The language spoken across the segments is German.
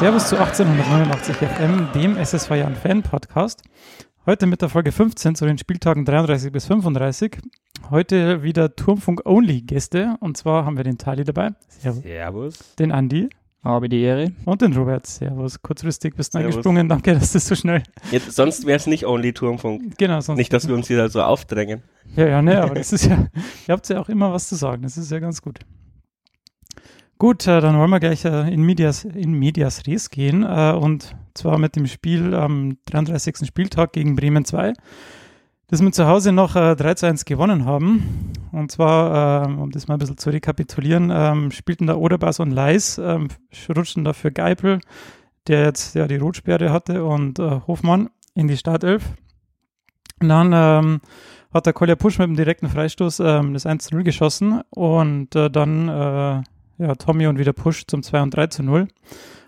Servus zu 1889 FM, dem SSV Jahren Fan Podcast. Heute mit der Folge 15 zu den Spieltagen 33 bis 35. Heute wieder Turmfunk-Only-Gäste. Und zwar haben wir den Tali dabei. Servus. Servus. Den Andi. Habe die Ehre. Und den Robert. Servus. Kurzfristig bist du eingesprungen. Danke, dass das so schnell. Jetzt, sonst wäre es nicht Only Turmfunk. Genau, sonst. Nicht, dass wir uns hier so aufdrängen. Ja, ja, ne, aber das ist ja, ihr habt ja auch immer was zu sagen. Das ist ja ganz gut. Gut, äh, dann wollen wir gleich äh, in, Medias, in Medias Res gehen äh, und zwar mit dem Spiel am 33. Spieltag gegen Bremen 2, das wir zu Hause noch 3 zu 1 gewonnen haben. Und zwar, um das mal ein bisschen zu rekapitulieren, ähm, spielten da Oderbas und Leis, ähm, rutschten da für Geipel, der jetzt ja die Rotsperre hatte, und Hofmann in die Startelf. Und dann ähm, hat der Kolja Pusch mit dem direkten Freistoß das 1 zu 0 geschossen und dann ja, Tommy und wieder Push zum 2 und 3 zu 0.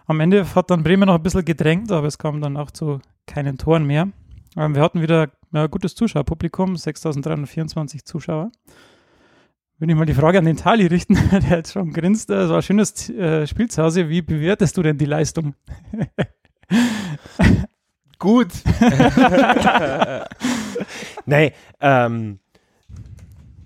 Am Ende hat dann Bremen noch ein bisschen gedrängt, aber es kam dann auch zu keinen Toren mehr. Ähm, wir hatten wieder ja, gutes Zuschauerpublikum, 6.324 Zuschauer. Will ich mal die Frage an den Tali richten, der jetzt schon grinst. Es war ein schönes äh, Spiel zu Hause. Wie bewertest du denn die Leistung? Gut. Nein, ähm,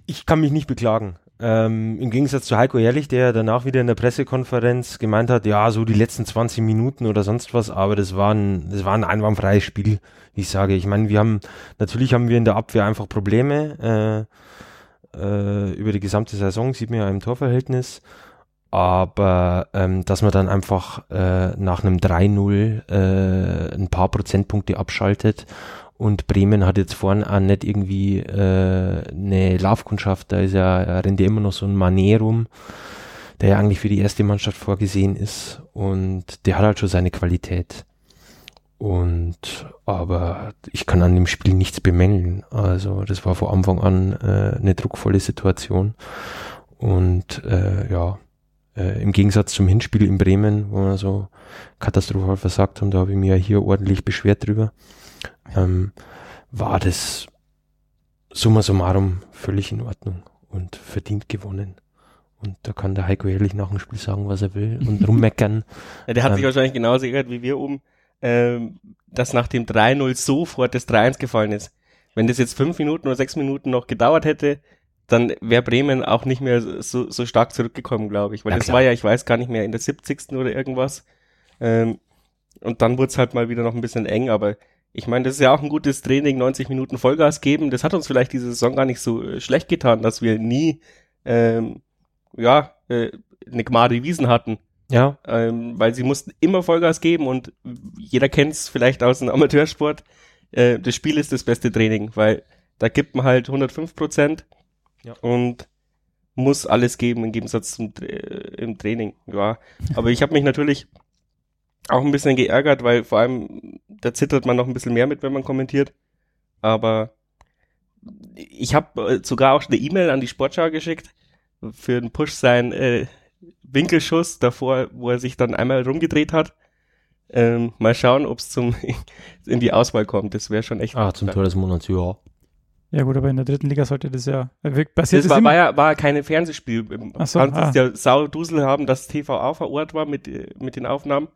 ich kann mich nicht beklagen. Ähm, Im Gegensatz zu Heiko Ehrlich, der danach wieder in der Pressekonferenz gemeint hat, ja, so die letzten 20 Minuten oder sonst was, aber das war ein, das war ein einwandfreies Spiel, wie ich sage. Ich meine, wir haben, natürlich haben wir in der Abwehr einfach Probleme, äh, äh, über die gesamte Saison, sieht man ja im Torverhältnis, aber ähm, dass man dann einfach äh, nach einem 3-0 äh, ein paar Prozentpunkte abschaltet und Bremen hat jetzt vorne auch nicht irgendwie äh, eine Laufkundschaft, da ist ja, rennt ja immer noch so ein Manet rum, der ja eigentlich für die erste Mannschaft vorgesehen ist und der hat halt schon seine Qualität. Und aber ich kann an dem Spiel nichts bemängeln. Also das war von Anfang an äh, eine druckvolle Situation. Und äh, ja, äh, im Gegensatz zum Hinspiel in Bremen, wo wir so katastrophal versagt haben, da habe ich mir hier ordentlich beschwert drüber ähm, war das summa summarum völlig in Ordnung und verdient gewonnen. Und da kann der Heiko ehrlich nach dem Spiel sagen, was er will und rummeckern. ja, der hat ähm, sich wahrscheinlich genauso geärgert wie wir um, ähm, dass nach dem 3-0 sofort das 3-1 gefallen ist. Wenn das jetzt fünf Minuten oder sechs Minuten noch gedauert hätte, dann wäre Bremen auch nicht mehr so, so stark zurückgekommen, glaube ich. Weil ja, das klar. war ja, ich weiß gar nicht mehr, in der 70. oder irgendwas. Ähm, und dann wurde es halt mal wieder noch ein bisschen eng, aber ich meine, das ist ja auch ein gutes Training, 90 Minuten Vollgas geben. Das hat uns vielleicht diese Saison gar nicht so äh, schlecht getan, dass wir nie, ähm, ja, äh, eine Gmade Wiesen hatten. Ja. Ähm, weil sie mussten immer Vollgas geben und jeder kennt es vielleicht aus dem Amateursport. Äh, das Spiel ist das beste Training, weil da gibt man halt 105 Prozent ja. und muss alles geben im Gegensatz zum äh, im Training. Ja. Aber ich habe mich natürlich auch ein bisschen geärgert, weil vor allem da zittert man noch ein bisschen mehr mit, wenn man kommentiert. Aber ich habe äh, sogar auch eine E-Mail an die Sportschau geschickt für den Push sein äh, Winkelschuss davor, wo er sich dann einmal rumgedreht hat. Ähm, mal schauen, ob es zum in die Auswahl kommt. Das wäre schon echt. Ah, zum Tor des Monats, ja. Ja gut, aber in der dritten Liga sollte das ja passiert. Das war, war ja war keine Fernsehspiel. Ach so, Kannst ah. ja Saudusel haben, dass TV auch vor Ort war mit, äh, mit den Aufnahmen.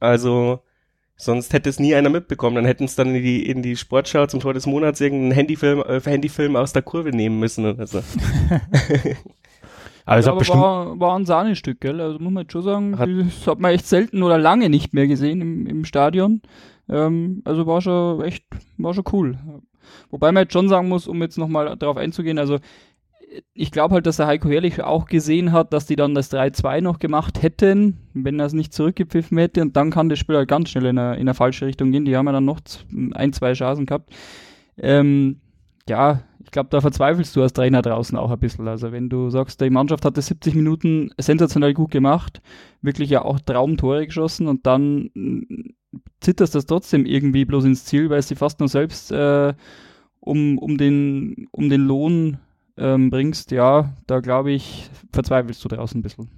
Also sonst hätte es nie einer mitbekommen. Dann hätten es dann in die, in die Sportschau zum Tor des Monats irgendeinen Handyfilm, äh, Handyfilm aus der Kurve nehmen müssen oder so. Also aber war, war ein Sahnestück, gell? Also muss man jetzt schon sagen, hat, das hat man echt selten oder lange nicht mehr gesehen im, im Stadion. Ähm, also war schon echt, war schon cool. Wobei man jetzt schon sagen muss, um jetzt nochmal darauf einzugehen, also ich glaube halt, dass der Heiko Herrlich auch gesehen hat, dass die dann das 3-2 noch gemacht hätten, wenn er es nicht zurückgepfiffen hätte. Und dann kann das Spiel halt ganz schnell in eine, in eine falsche Richtung gehen. Die haben ja dann noch ein, zwei Chancen gehabt. Ähm, ja, ich glaube, da verzweifelst du als Trainer draußen auch ein bisschen. Also wenn du sagst, die Mannschaft hat das 70 Minuten sensationell gut gemacht, wirklich ja auch Traumtore geschossen und dann mm, zitterst das trotzdem irgendwie bloß ins Ziel, weil sie fast nur selbst äh, um, um, den, um den Lohn ähm, bringst, ja, da glaube ich, verzweifelst du draußen ein bisschen.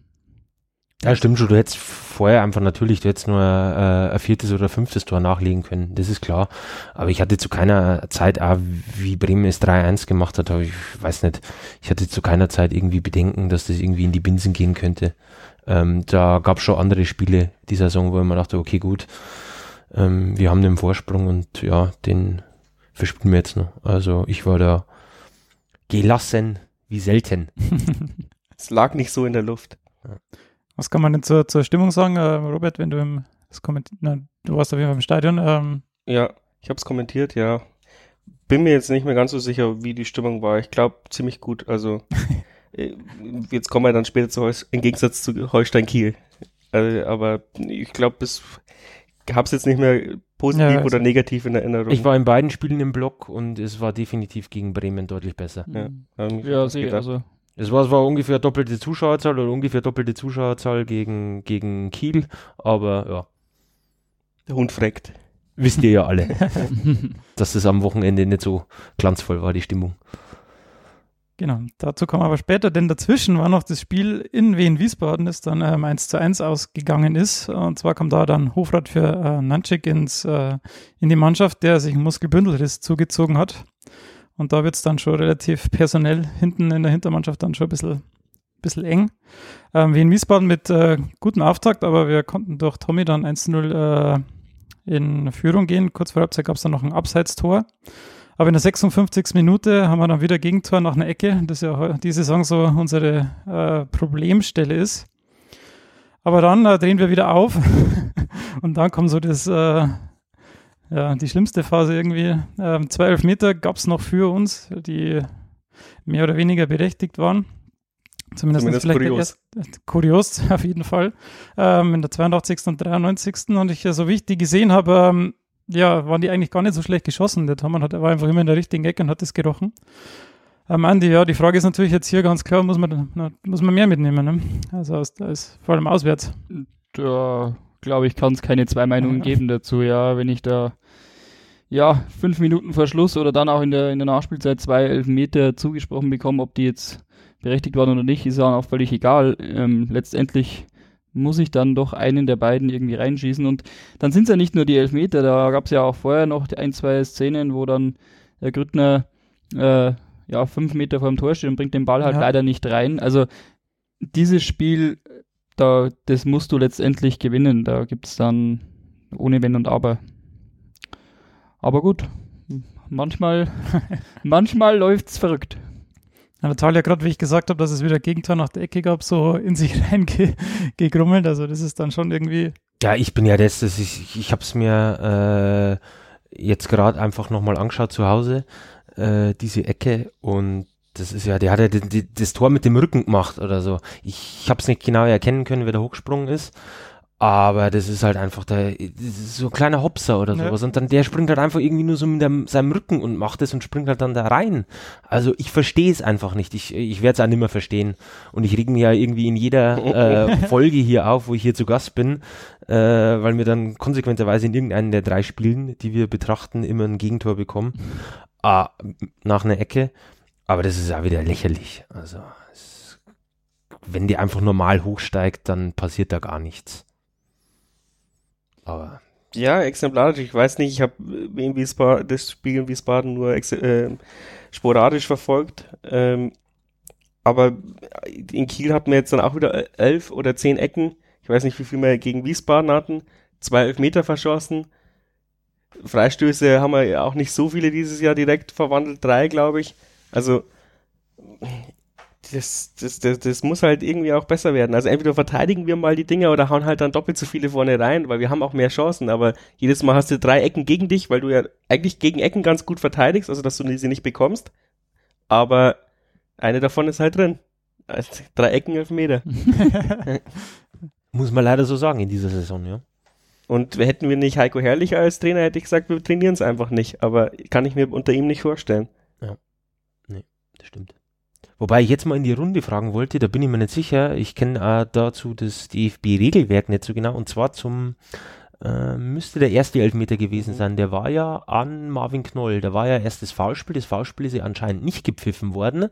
Ja, stimmt schon. Du hättest vorher einfach natürlich, du hättest nur äh, ein viertes oder fünftes Tor nachlegen können. Das ist klar. Aber ich hatte zu keiner Zeit, auch wie Bremen es 3-1 gemacht hat, aber ich weiß nicht, ich hatte zu keiner Zeit irgendwie Bedenken, dass das irgendwie in die Binsen gehen könnte. Ähm, da gab es schon andere Spiele dieser Saison, wo ich mir dachte, okay, gut, ähm, wir haben den Vorsprung und ja, den verspielen wir jetzt noch. Also ich war da gelassen wie selten. es lag nicht so in der Luft. Was kann man denn zur, zur Stimmung sagen, äh, Robert, wenn du im, das na, du warst auf jeden Fall im Stadion. Ähm. Ja, ich habe es kommentiert, ja. Bin mir jetzt nicht mehr ganz so sicher, wie die Stimmung war. Ich glaube, ziemlich gut. Also, äh, jetzt kommen wir dann später zu Heus, im Gegensatz zu Holstein Kiel. Also, aber ich glaube, bis habe es jetzt nicht mehr positiv ja, oder negativ in Erinnerung. Ich war in beiden Spielen im Block und es war definitiv gegen Bremen deutlich besser. Ja, ja sehe also. Es war, es war ungefähr doppelte Zuschauerzahl oder ungefähr doppelte Zuschauerzahl gegen, gegen Kiel, aber ja. Der Hund freckt. Wisst ihr ja alle, dass es am Wochenende nicht so glanzvoll war, die Stimmung. Genau, dazu kommen wir aber später, denn dazwischen war noch das Spiel in Wien-Wiesbaden, das dann ähm, 1 zu 1 ausgegangen ist. Und zwar kam da dann Hofrat für äh, Nanchik ins, äh, in die Mannschaft, der sich einen Muskelbündelriss zugezogen hat. Und da wird es dann schon relativ personell hinten in der Hintermannschaft dann schon ein bisschen, bisschen eng. Ähm, Wien-Wiesbaden mit äh, gutem Auftakt, aber wir konnten durch Tommy dann 1-0 äh, in Führung gehen. Kurz vor Halbzeit gab es dann noch ein Abseitstor. Aber in der 56. Minute haben wir dann wieder Gegentor nach einer Ecke, das ja diese Saison so unsere äh, Problemstelle ist. Aber dann äh, drehen wir wieder auf und dann kommt so das, äh, ja, die schlimmste Phase irgendwie. Ähm, zwei Elfmeter gab es noch für uns, die mehr oder weniger berechtigt waren. Zumindest, Zumindest vielleicht kurios. Erst, kurios, auf jeden Fall. Ähm, in der 82. und 93. Und ich, so wie ich die gesehen habe, ähm, ja, waren die eigentlich gar nicht so schlecht geschossen. Der Tormann hat, war einfach immer in der richtigen Ecke und hat das gerochen. Am Ende, ja, die Frage ist natürlich jetzt hier ganz klar, muss man, muss man mehr mitnehmen, ne? Also aus, aus, vor allem auswärts. Da glaube ich, kann es keine zwei Meinungen ja. geben dazu, ja, wenn ich da ja, fünf Minuten vor Schluss oder dann auch in der, in der Nachspielzeit zwei Elfmeter zugesprochen bekomme, ob die jetzt berechtigt waren oder nicht, ist ja auch völlig egal. Ähm, letztendlich muss ich dann doch einen der beiden irgendwie reinschießen. Und dann sind es ja nicht nur die Elfmeter, da gab es ja auch vorher noch ein, zwei Szenen, wo dann der Grüttner äh, ja, fünf Meter vor dem Tor steht und bringt den Ball halt ja. leider nicht rein. Also dieses Spiel, da, das musst du letztendlich gewinnen. Da gibt es dann ohne Wenn und Aber. Aber gut, manchmal, manchmal läuft es verrückt. Ja, Natalia, gerade wie ich gesagt habe, dass es wieder Gegentor nach der Ecke gab, so in sich reingegrummelt. Also das ist dann schon irgendwie. Ja, ich bin ja das, das ist, ich habe es mir äh, jetzt gerade einfach nochmal angeschaut zu Hause, äh, diese Ecke und das ist ja, der hat ja die, das Tor mit dem Rücken gemacht oder so. Ich, ich habe es nicht genau erkennen können, wer da hochgesprungen ist. Aber das ist halt einfach der, so ein kleiner Hopser oder sowas. Ja. Und dann der springt halt einfach irgendwie nur so mit dem, seinem Rücken und macht es und springt halt dann da rein. Also ich verstehe es einfach nicht. Ich, ich werde es auch nicht mehr verstehen. Und ich reg mich ja irgendwie in jeder äh, Folge hier auf, wo ich hier zu Gast bin, äh, weil wir dann konsequenterweise in irgendeinen der drei Spielen, die wir betrachten, immer ein Gegentor bekommen. Ah, nach einer Ecke. Aber das ist auch wieder lächerlich. Also es, wenn die einfach normal hochsteigt, dann passiert da gar nichts. Aber ja, exemplarisch. Ich weiß nicht, ich habe Wiesbaden, das Spiel in Wiesbaden nur äh, sporadisch verfolgt. Ähm, aber in Kiel hatten wir jetzt dann auch wieder elf oder zehn Ecken. Ich weiß nicht, wie viel wir gegen Wiesbaden hatten. Zwei Elfmeter verschossen. Freistöße haben wir auch nicht so viele dieses Jahr direkt verwandelt. Drei, glaube ich. Also das, das, das, das muss halt irgendwie auch besser werden. Also entweder verteidigen wir mal die Dinger oder hauen halt dann doppelt so viele vorne rein, weil wir haben auch mehr Chancen, aber jedes Mal hast du drei Ecken gegen dich, weil du ja eigentlich gegen Ecken ganz gut verteidigst, also dass du sie nicht bekommst. Aber eine davon ist halt drin. Also drei Ecken, elf Meter. muss man leider so sagen in dieser Saison, ja. Und hätten wir nicht Heiko Herrlich als Trainer, hätte ich gesagt, wir trainieren es einfach nicht. Aber kann ich mir unter ihm nicht vorstellen. Ja. Nee, das stimmt. Wobei ich jetzt mal in die Runde fragen wollte, da bin ich mir nicht sicher. Ich kenne dazu das DFB-Regelwerk nicht so genau. Und zwar zum, äh, müsste der erste Elfmeter gewesen sein. Der war ja an Marvin Knoll. Da war ja erst das Foulspiel. Das Foulspiel ist ja anscheinend nicht gepfiffen worden.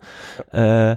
Äh,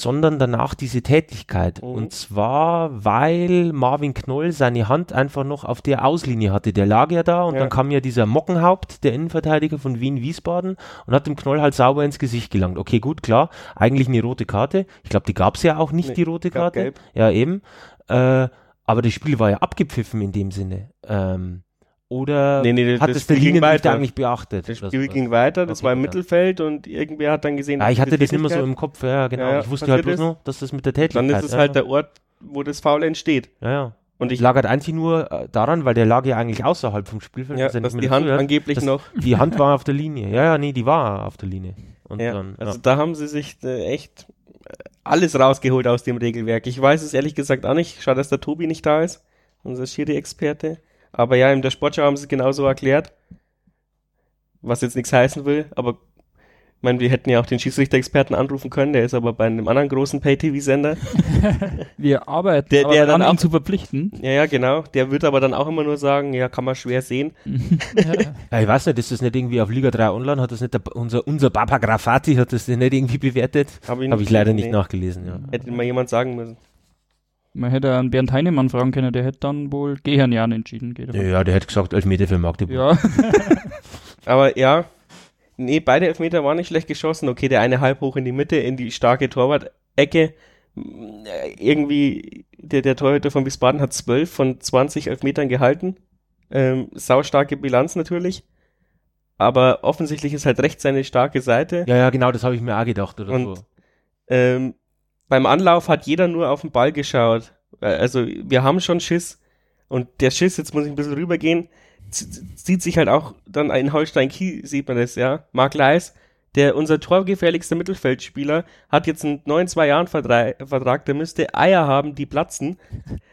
sondern danach diese Tätigkeit. Mhm. Und zwar, weil Marvin Knoll seine Hand einfach noch auf der Auslinie hatte. Der lag ja da und Ja. dann kam ja dieser Mockenhaupt, der Innenverteidiger von Wien-Wiesbaden und hat dem Knoll halt sauber ins Gesicht gelangt. Okay, gut, klar, eigentlich eine rote Karte. Ich glaube, die gab es ja auch nicht, Nee, die rote Karte. gelb. Ja, eben. Äh, aber das Spiel war ja abgepfiffen in dem Sinne. Ähm, oder Nee, nee, hat das es der Linienrichter eigentlich beachtet? Das Das Spiel war- ging weiter, das Okay, war im. Mittelfeld und irgendwer hat dann gesehen, Ja, ich dass hatte das immer so im Kopf, ja, genau. Ja, ich wusste halt bloß ist. noch, dass das mit der Tätigkeit Dann ist es ja, halt der Ort, wo das Foul entsteht. Ja, ja. Und Ich lag halt einzig nur äh, daran, weil der lag ja eigentlich außerhalb vom Spielfeld. ja, dass er dass die Hand hat. angeblich das- noch. Die Hand war auf der Linie. Ja, ja, nee, die war auf der Linie. Und Ja, dann, also ja. da haben sie sich äh, echt äh, alles rausgeholt aus dem Regelwerk. Ich weiß es ehrlich gesagt auch nicht. Schade, dass der Tobi nicht da ist, unser Schiri-Experte. Aber ja, in der Sportschau haben sie es genauso erklärt. Was jetzt nichts heißen will, aber ich meine, wir hätten ja auch den Schiedsrichter-Experten anrufen können, der ist aber bei einem anderen großen Pay-TV-Sender. Wir arbeiten Der- aber der daran, dann auch- zu verpflichten. Ja, ja, genau. Der wird aber dann auch immer nur sagen, ja, kann man schwer sehen. ja, ich weiß nicht, ist das nicht irgendwie auf Liga 3 Online? Hat das nicht der, unser, unser Papa Grafati, hat das nicht irgendwie bewertet? Hab ich Habe ich leider nicht nee. nachgelesen, ja. Hätte mal jemand sagen müssen. Man hätte einen Bernd Heinemann fragen können, der hätte dann wohl gehen Jahren entschieden. Geht aber. Ja, der hätte gesagt, Elfmeter für Magdeburg. Ja, Aber ja, nee, beide Elfmeter waren nicht schlecht geschossen. Okay, der eine halb hoch in die Mitte, in die starke Torwart-Ecke. Äh, Irgendwie, der, der Torhüter von Wiesbaden hat 12 von 20 Elfmetern gehalten. Ähm, saustarke Bilanz natürlich. Aber offensichtlich ist halt rechts seine starke Seite. Ja, ja, genau, das habe ich mir auch gedacht oder Und- so. Ähm, beim Anlauf hat jeder nur auf den Ball geschaut. Äh, Also wir haben schon Schiss. Und der Schiss, jetzt muss ich ein bisschen rübergehen, z- z- sieht sich halt auch dann in Holstein Kiel, sieht man das, ja. Marc Leis, der unser torgefährlichster Mittelfeldspieler, hat jetzt einen neuen zwei Jahren Vertrag, der müsste Eier haben, die platzen.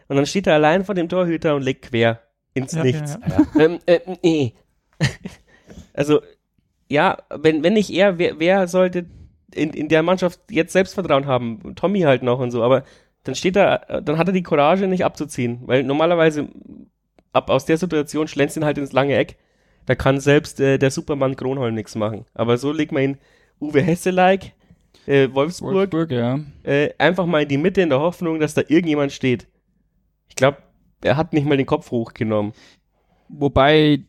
Und dann steht er allein vor dem Torhüter und legt quer ins Ja, Nichts. ja, Ähm, äh, nee. also, ja, wenn, wenn nicht er, wer, wer sollte in, in der Mannschaft jetzt Selbstvertrauen haben? Tommy halt noch und so, aber dann steht er, dann hat er die Courage nicht abzuziehen, weil normalerweise ab aus der Situation schlänzt ihn halt ins lange Eck. Da kann selbst äh, der Supermann Kronholm nichts machen. Aber so legt man ihn Uwe Hesse-like, äh, Wolfsburg, Wolfsburg, ja. äh, einfach mal in die Mitte in der Hoffnung, dass da irgendjemand steht. Ich glaube, er hat nicht mal den Kopf hochgenommen. Wobei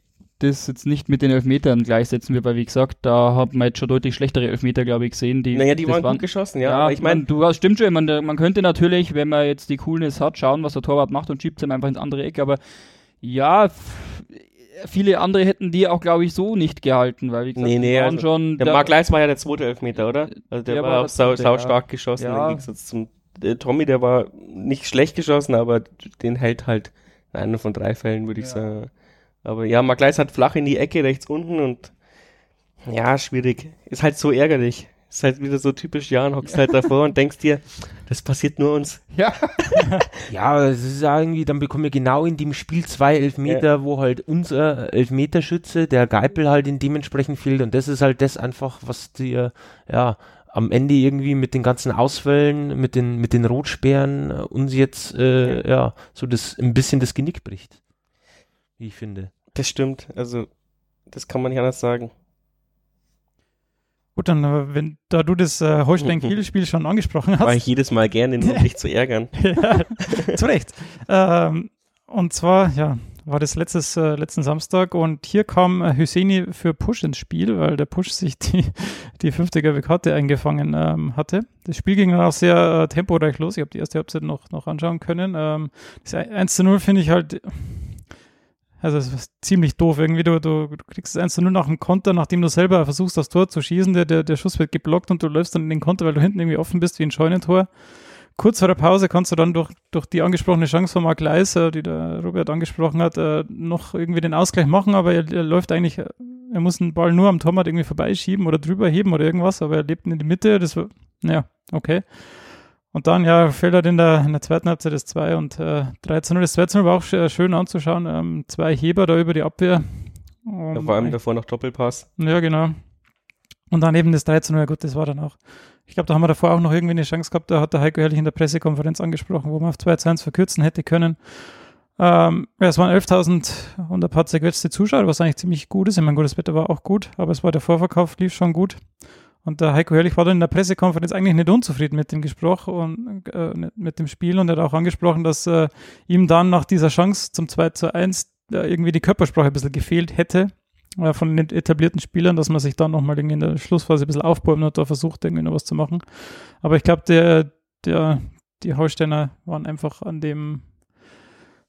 das jetzt nicht mit den Elfmetern gleichsetzen wir, weil wie gesagt, da hat man jetzt schon deutlich schlechtere Elfmeter, glaube ich, gesehen. Die, Naja, die waren gut geschossen, ja. aber ich meine, du hast stimmt schon, man, man könnte natürlich, wenn man jetzt die Coolness hat, schauen, was der Torwart macht und schiebt es ihm einfach ins andere Eck, aber ja, viele andere hätten die auch, glaube ich, so nicht gehalten, weil wie gesagt, Nee, nee, waren also schon der da- Marc Leis war ja der zweite Elfmeter, oder? Also der, Der war, war auch der sau, sau ja. stark geschossen Ja. im Gegensatz zum äh, Tommy, der war nicht schlecht geschossen, aber den hält halt in einer von drei Fällen, würde ich Ja. sagen. Aber ja, Marc Leis hat flach in die Ecke rechts unten und ja, schwierig. Ist halt so ärgerlich. Ist halt wieder so typisch Jan, hockst halt davor und denkst dir, das passiert nur uns. Ja, Ja, es ist ja irgendwie, dann bekommen wir genau in dem Spiel zwei Elfmeter, wo halt unser Elfmeterschütze, der Geipel halt in dementsprechend fehlt und das ist halt das einfach, was dir, ja, am Ende irgendwie mit den ganzen Ausfällen, mit den, mit den Rotsperren uns jetzt, äh, ja, so das, ein bisschen das Genick bricht. Wie ich finde. Das stimmt. Also, das kann man nicht anders sagen. Gut, dann, äh, wenn, da du das äh, Holstein-Kiel-Spiel schon angesprochen War hast, ich jedes Mal gerne, um dich zu ärgern. ja, zu Recht. Ähm, und zwar, ja, war das letztes, äh, letzten Samstag und hier kam äh, Hüseni für Push ins Spiel, weil der Push sich die, die fünfte gelbe Karte eingefangen ähm, hatte. Das Spiel ging dann auch sehr äh, temporeich los. Ich habe die erste Halbzeit noch, noch anschauen können. Ähm, das 1 zu 0 finde ich halt, also es ist ziemlich doof. Irgendwie, du, du, du kriegst das 1 zu 0 nach dem Konter, nachdem du selber versuchst, das Tor zu schießen. Der, der, der Schuss wird geblockt und du läufst dann in den Konter, weil du hinten irgendwie offen bist wie ein Scheunentor kurz vor der Pause kannst du dann durch, durch die angesprochene Chance von Marc Leis, äh, die der Robert angesprochen hat, äh, noch irgendwie den Ausgleich machen, aber er, er läuft eigentlich, er muss den Ball nur am Torwart irgendwie vorbeischieben oder drüber heben oder irgendwas, aber er lebt in die Mitte, das war, ja, okay. Und dann, ja, fällt er in der, in der zweiten Halbzeit das 2 und äh, 3 zu 0. Das 2 zu 0 war auch sch- schön anzuschauen. Ähm, zwei Heber da über die Abwehr. Um, vor allem davor noch Doppelpass. ja, genau. Und dann eben das 3 zu 0, ja gut, das war dann auch. Ich glaube, da haben wir davor auch noch irgendwie eine Chance gehabt, da hat der Heiko Herrlich in der Pressekonferenz angesprochen, wo man auf 2 zu 1 verkürzen hätte können. Ähm, ja, es waren 11.000 und ein paar zerquetschte Zuschauer, was eigentlich ziemlich gut ist. Ich meine, gut, das Wetter war auch gut, aber es war der Vorverkauf, lief schon gut. Und der Heiko Herrlich war dann in der Pressekonferenz eigentlich nicht unzufrieden mit dem Gespräch und äh, mit dem Spiel und er hat auch angesprochen, dass äh, ihm dann nach dieser Chance zum 2 zu 1 äh, irgendwie die Körpersprache ein bisschen gefehlt hätte äh, von den etablierten Spielern, dass man sich dann nochmal in der Schlussphase ein bisschen aufbäumt und da versucht, irgendwie noch was zu machen. Aber ich glaube, der, der, die Holsteiner waren einfach an dem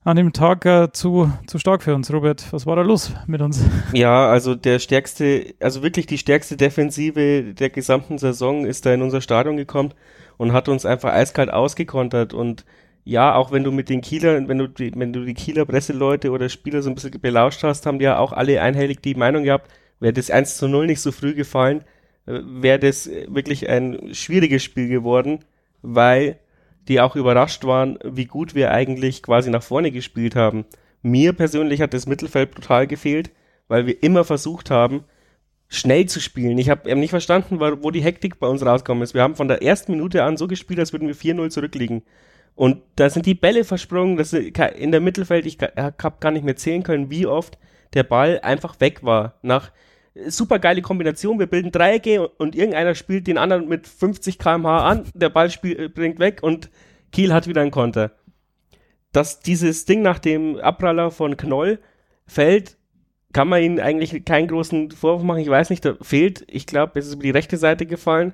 an dem Tag äh, zu, zu stark für uns. Robert, was war da los mit uns? Ja, also der stärkste, also wirklich die stärkste Defensive der gesamten Saison ist da in unser Stadion gekommen und hat uns einfach eiskalt ausgekontert und ja, auch wenn du mit den Kieler, wenn du die, wenn du die Kieler Presseleute oder Spieler so ein bisschen belauscht hast, haben die ja auch alle einhellig die Meinung gehabt, wäre das 1 zu 0 nicht so früh gefallen, äh, wäre das wirklich ein schwieriges Spiel geworden, weil die auch überrascht waren, wie gut wir eigentlich quasi nach vorne gespielt haben. Mir persönlich hat das Mittelfeld brutal gefehlt, weil wir immer versucht haben, schnell zu spielen. Ich habe nicht verstanden, wo die Hektik bei uns rausgekommen ist. Wir haben von der ersten Minute an so gespielt, als würden wir 4-0 zurückliegen. Und da sind die Bälle versprungen, das in der Mittelfeld, ich habe gar nicht mehr zählen können, wie oft der Ball einfach weg war. Nach super geile Kombination, wir bilden Dreiecke und irgendeiner spielt den anderen mit 50 km/h an, der Ball spiel, äh, bringt weg und Kiel hat wieder einen Konter. Dass dieses Ding nach dem Abpraller von Knoll fällt, kann man ihnen eigentlich keinen großen Vorwurf machen. Ich weiß nicht, da fehlt, ich glaube, es ist über die rechte Seite gefallen.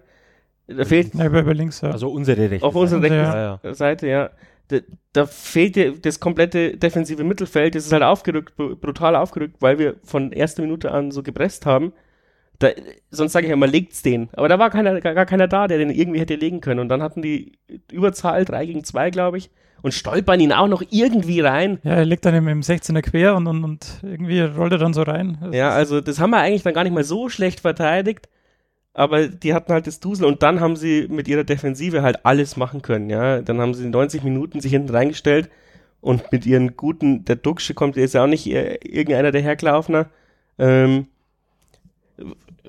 Da fehlt. Ja, über links, ja. Also unsere rechte Auf unserer rechten ja, ja. Seite, ja. Da, da, fehlt dir das komplette defensive Mittelfeld. Das ist halt aufgerückt, brutal aufgerückt, weil wir von erster Minute an so gepresst haben. Da, sonst sage ich ja immer, legt's den. Aber da war keiner, gar, gar, keiner da, der den irgendwie hätte legen können. Und dann hatten die Überzahl 3 gegen 2, glaube ich, und stolpern ihn auch noch irgendwie rein. Ja, er legt dann im, im 16er quer und, und, und irgendwie rollt er dann so rein. Das ja, also das haben wir eigentlich dann gar nicht mal so schlecht verteidigt. Aber die hatten halt das Dusel und dann haben sie mit ihrer Defensive halt alles machen können, ja. Dann haben sie 90 Minuten sich hinten reingestellt und mit ihren guten, der Duxche kommt, der ist ja auch nicht irgendeiner der Herklaufner. Ähm,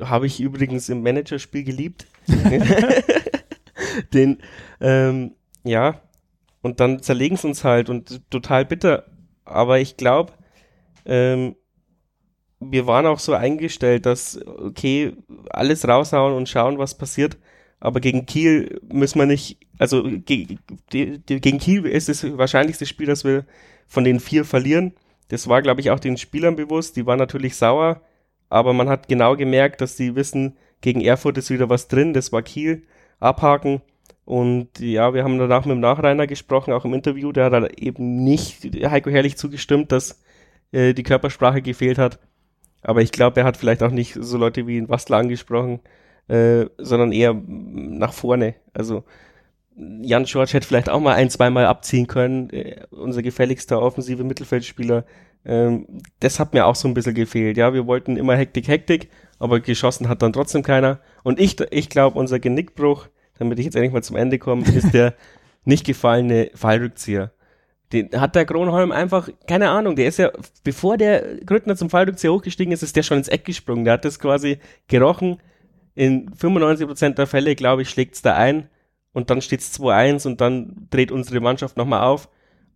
habe ich übrigens im Managerspiel geliebt. Den, ähm, ja, und dann zerlegen sie uns halt und total bitter. Aber ich glaube, ähm, wir waren auch so eingestellt, dass, okay, alles raushauen und schauen, was passiert. Aber gegen Kiel müssen wir nicht, also ge, die, die, gegen Kiel ist es wahrscheinlichste Spiel, dass wir von den vier verlieren. Das war, glaube ich, auch den Spielern bewusst. Die waren natürlich sauer, aber man hat genau gemerkt, dass die wissen, gegen Erfurt ist wieder was drin, das war Kiel, abhaken. Und ja, wir haben danach mit dem Nachreiner gesprochen, auch im Interview, der hat eben nicht Heiko Herrlich zugestimmt, dass äh, die Körpersprache gefehlt hat. Aber ich glaube, er hat vielleicht auch nicht so Leute wie Wastler angesprochen, äh, sondern eher nach vorne. Also Jan George hätte vielleicht auch mal ein, zweimal abziehen können, äh, unser gefälligster offensive Mittelfeldspieler. Ähm, das hat mir auch so ein bisschen gefehlt. Ja, wir wollten immer Hektik, Hektik, aber geschossen hat dann trotzdem keiner. Und ich, ich glaube, unser Genickbruch, damit ich jetzt endlich mal zum Ende komme, ist der nicht gefallene Fallrückzieher. Den hat der Kronholm einfach, keine Ahnung, der ist ja, bevor der Grüttner zum Fallrückzieher hochgestiegen ist, ist der schon ins Eck gesprungen. Der hat das quasi gerochen. In 95% der Fälle, glaube ich, schlägt's da ein und dann steht's 2-1 und dann dreht unsere Mannschaft nochmal auf.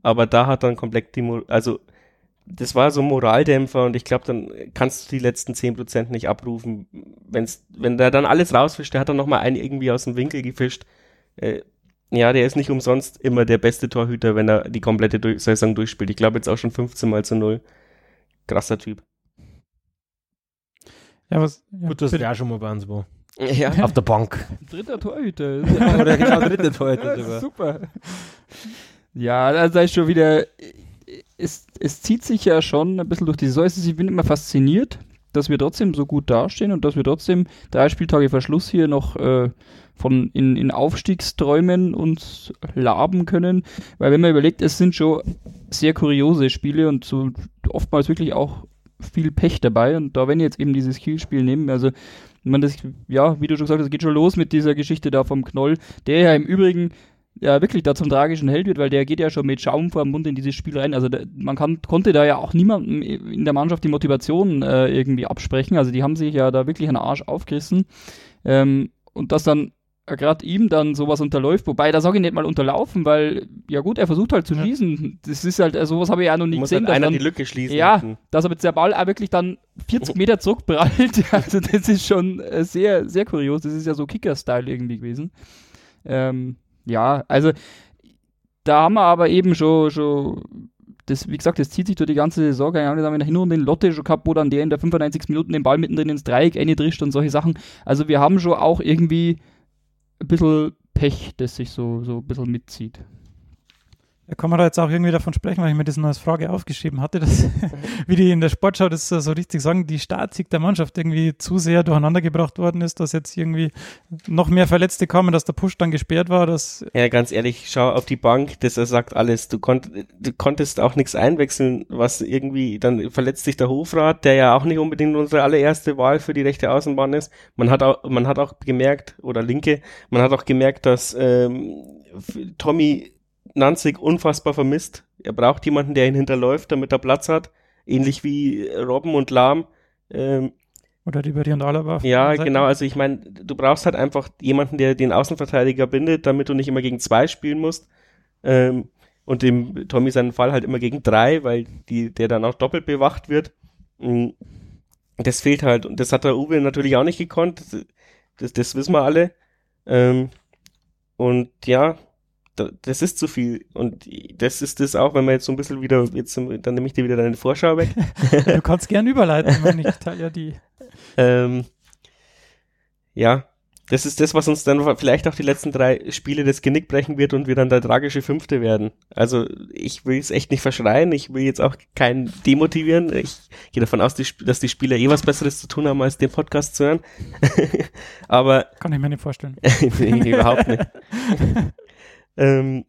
Aber da hat dann komplett die, also das war so ein Moraldämpfer und ich glaube, dann kannst du die letzten 10% nicht abrufen. Wenn's, wenn der dann alles rausfischt, der hat dann nochmal einen irgendwie aus dem Winkel gefischt. Äh, ja, der ist nicht umsonst immer der beste Torhüter, wenn er die komplette durch Saison durchspielt. Ich glaube jetzt auch schon 15 mal zu 0. Krasser Typ. Ja, was, ja, Gut, das wäre schon mal bei uns wo. Ja. Auf der Bank. Dritter Torhüter. Oder genau, dritter Torhüter ja, Super. Ja, da ist schon wieder es, es zieht sich ja schon ein bisschen durch die Saison. Ich bin immer fasziniert, dass wir trotzdem so gut dastehen und dass wir trotzdem drei Spieltage Verschluss hier noch äh, von in, in Aufstiegsträumen uns laben können. Weil wenn man überlegt, es sind schon sehr kuriose Spiele und so oftmals wirklich auch viel Pech dabei. Und da, wenn jetzt eben dieses Kielspiel nehmen, also man das, ja, wie du schon gesagt hast, geht schon los mit dieser Geschichte da vom Knoll, der ja im Übrigen ja wirklich da zum tragischen Held wird, weil der geht ja schon mit Schaum vor dem Mund in dieses Spiel rein. Also da, man kann, konnte da ja auch niemandem in der Mannschaft die Motivation äh, irgendwie absprechen. Also die haben sich ja da wirklich einen Arsch aufgerissen. Ähm, und das dann gerade ihm dann sowas unterläuft, wobei da sage ich nicht mal unterlaufen, weil, ja gut, er versucht halt zu schießen. Das ist halt, also sowas habe ich ja noch nie Muss gesehen. halt einer dann, die Lücke schließen. ja, Hm. dass aber jetzt der Ball auch wirklich dann 40 Meter zurückprallt. Also das ist schon äh, sehr, sehr kurios. Das ist ja so Kicker-Style irgendwie gewesen. Ähm, ja, also da haben wir aber eben schon, schon das, wie gesagt, das zieht sich durch die ganze Saison. Da haben wir in der Hinrunde den Lotte schon gehabt, wo dann der in der 95. Minuten den Ball mittendrin ins Dreieck eindrischt und solche Sachen. Also wir haben schon auch irgendwie ein bisschen Pech, das sich so, so ein bisschen mitzieht. Ja, kann man da jetzt auch irgendwie davon sprechen, weil ich mir das noch als Frage aufgeschrieben hatte, dass, wie die in der Sportschau das so richtig sagen, die Statik der Mannschaft irgendwie zu sehr durcheinander worden ist, dass jetzt irgendwie noch mehr Verletzte kamen, dass der Push dann gesperrt war, dass Ja, ganz ehrlich, schau auf die Bank, das sagt alles. Du, konnt, du konntest auch nichts einwechseln, was irgendwie, dann verletzt sich der Hofrat, der ja auch nicht unbedingt unsere allererste Wahl für die rechte Außenbahn ist. Man hat auch, man hat auch gemerkt, oder Linke, man hat auch gemerkt, dass ähm, Tommy Nanzig unfassbar vermisst. Er braucht jemanden, der ihn hinterläuft, damit er Platz hat. Ähnlich wie Robben und Lahm. Ähm, oder die und Alaba. ja, genau. Also ich meine, du brauchst halt einfach jemanden, der den Außenverteidiger bindet, damit du nicht immer gegen zwei spielen musst. Ähm, und im Tommy seinen Fall halt immer gegen drei, weil die, der dann auch doppelt bewacht wird. Mm, Das fehlt halt. Und das hat der Uwe natürlich auch nicht gekonnt. Das, das, wissen wir alle. Ähm, und ja, das ist zu viel. Und das ist das auch, wenn wir jetzt so ein bisschen wieder, jetzt, dann nehme ich dir wieder deine Vorschau weg. Du kannst gern überleiten, meine, ich teile ja die. Ähm, ja, das ist das, was uns dann vielleicht auch die letzten drei Spiele das Genick brechen wird und wir dann der tragische Fünfte werden. Also ich will es echt nicht verschreien, ich will jetzt auch keinen demotivieren. Ich gehe davon aus, dass die Spieler eh was Besseres zu tun haben, als den Podcast zu hören. Aber Kann ich mir nicht vorstellen. nee, überhaupt nicht. Ähm,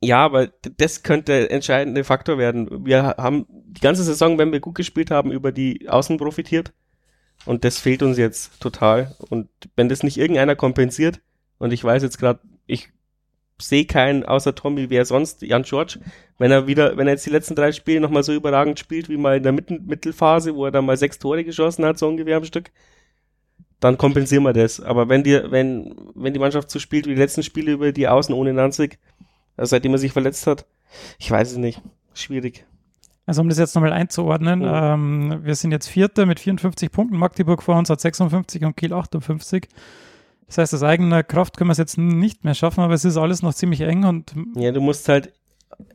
ja, aber das könnte der entscheidende Faktor werden. Wir ha- haben die ganze Saison, wenn wir gut gespielt haben, über die Außen profitiert. Und das fehlt uns jetzt total. Und wenn das nicht irgendeiner kompensiert, und ich weiß jetzt gerade, ich sehe keinen außer Tommy, wer sonst, Jan George, wenn er wieder, wenn er jetzt die letzten drei Spiele nochmal so überragend spielt, wie mal in der Mittelphase, wo er dann mal sechs Tore geschossen hat, so ungefähr am Stück, dann kompensieren wir das. Aber wenn die, wenn, wenn die Mannschaft so spielt wie die letzten Spiele über die Außen ohne Nanzig, also seitdem er sich verletzt hat, ich weiß es nicht. Schwierig. Also um das jetzt nochmal einzuordnen, Mhm. ähm, wir sind jetzt Vierter mit 54 Punkten, Magdeburg vor uns hat 56 und Kiel 58. Das heißt, aus eigener Kraft können wir es jetzt nicht mehr schaffen, aber es ist alles noch ziemlich eng und Ja, du musst halt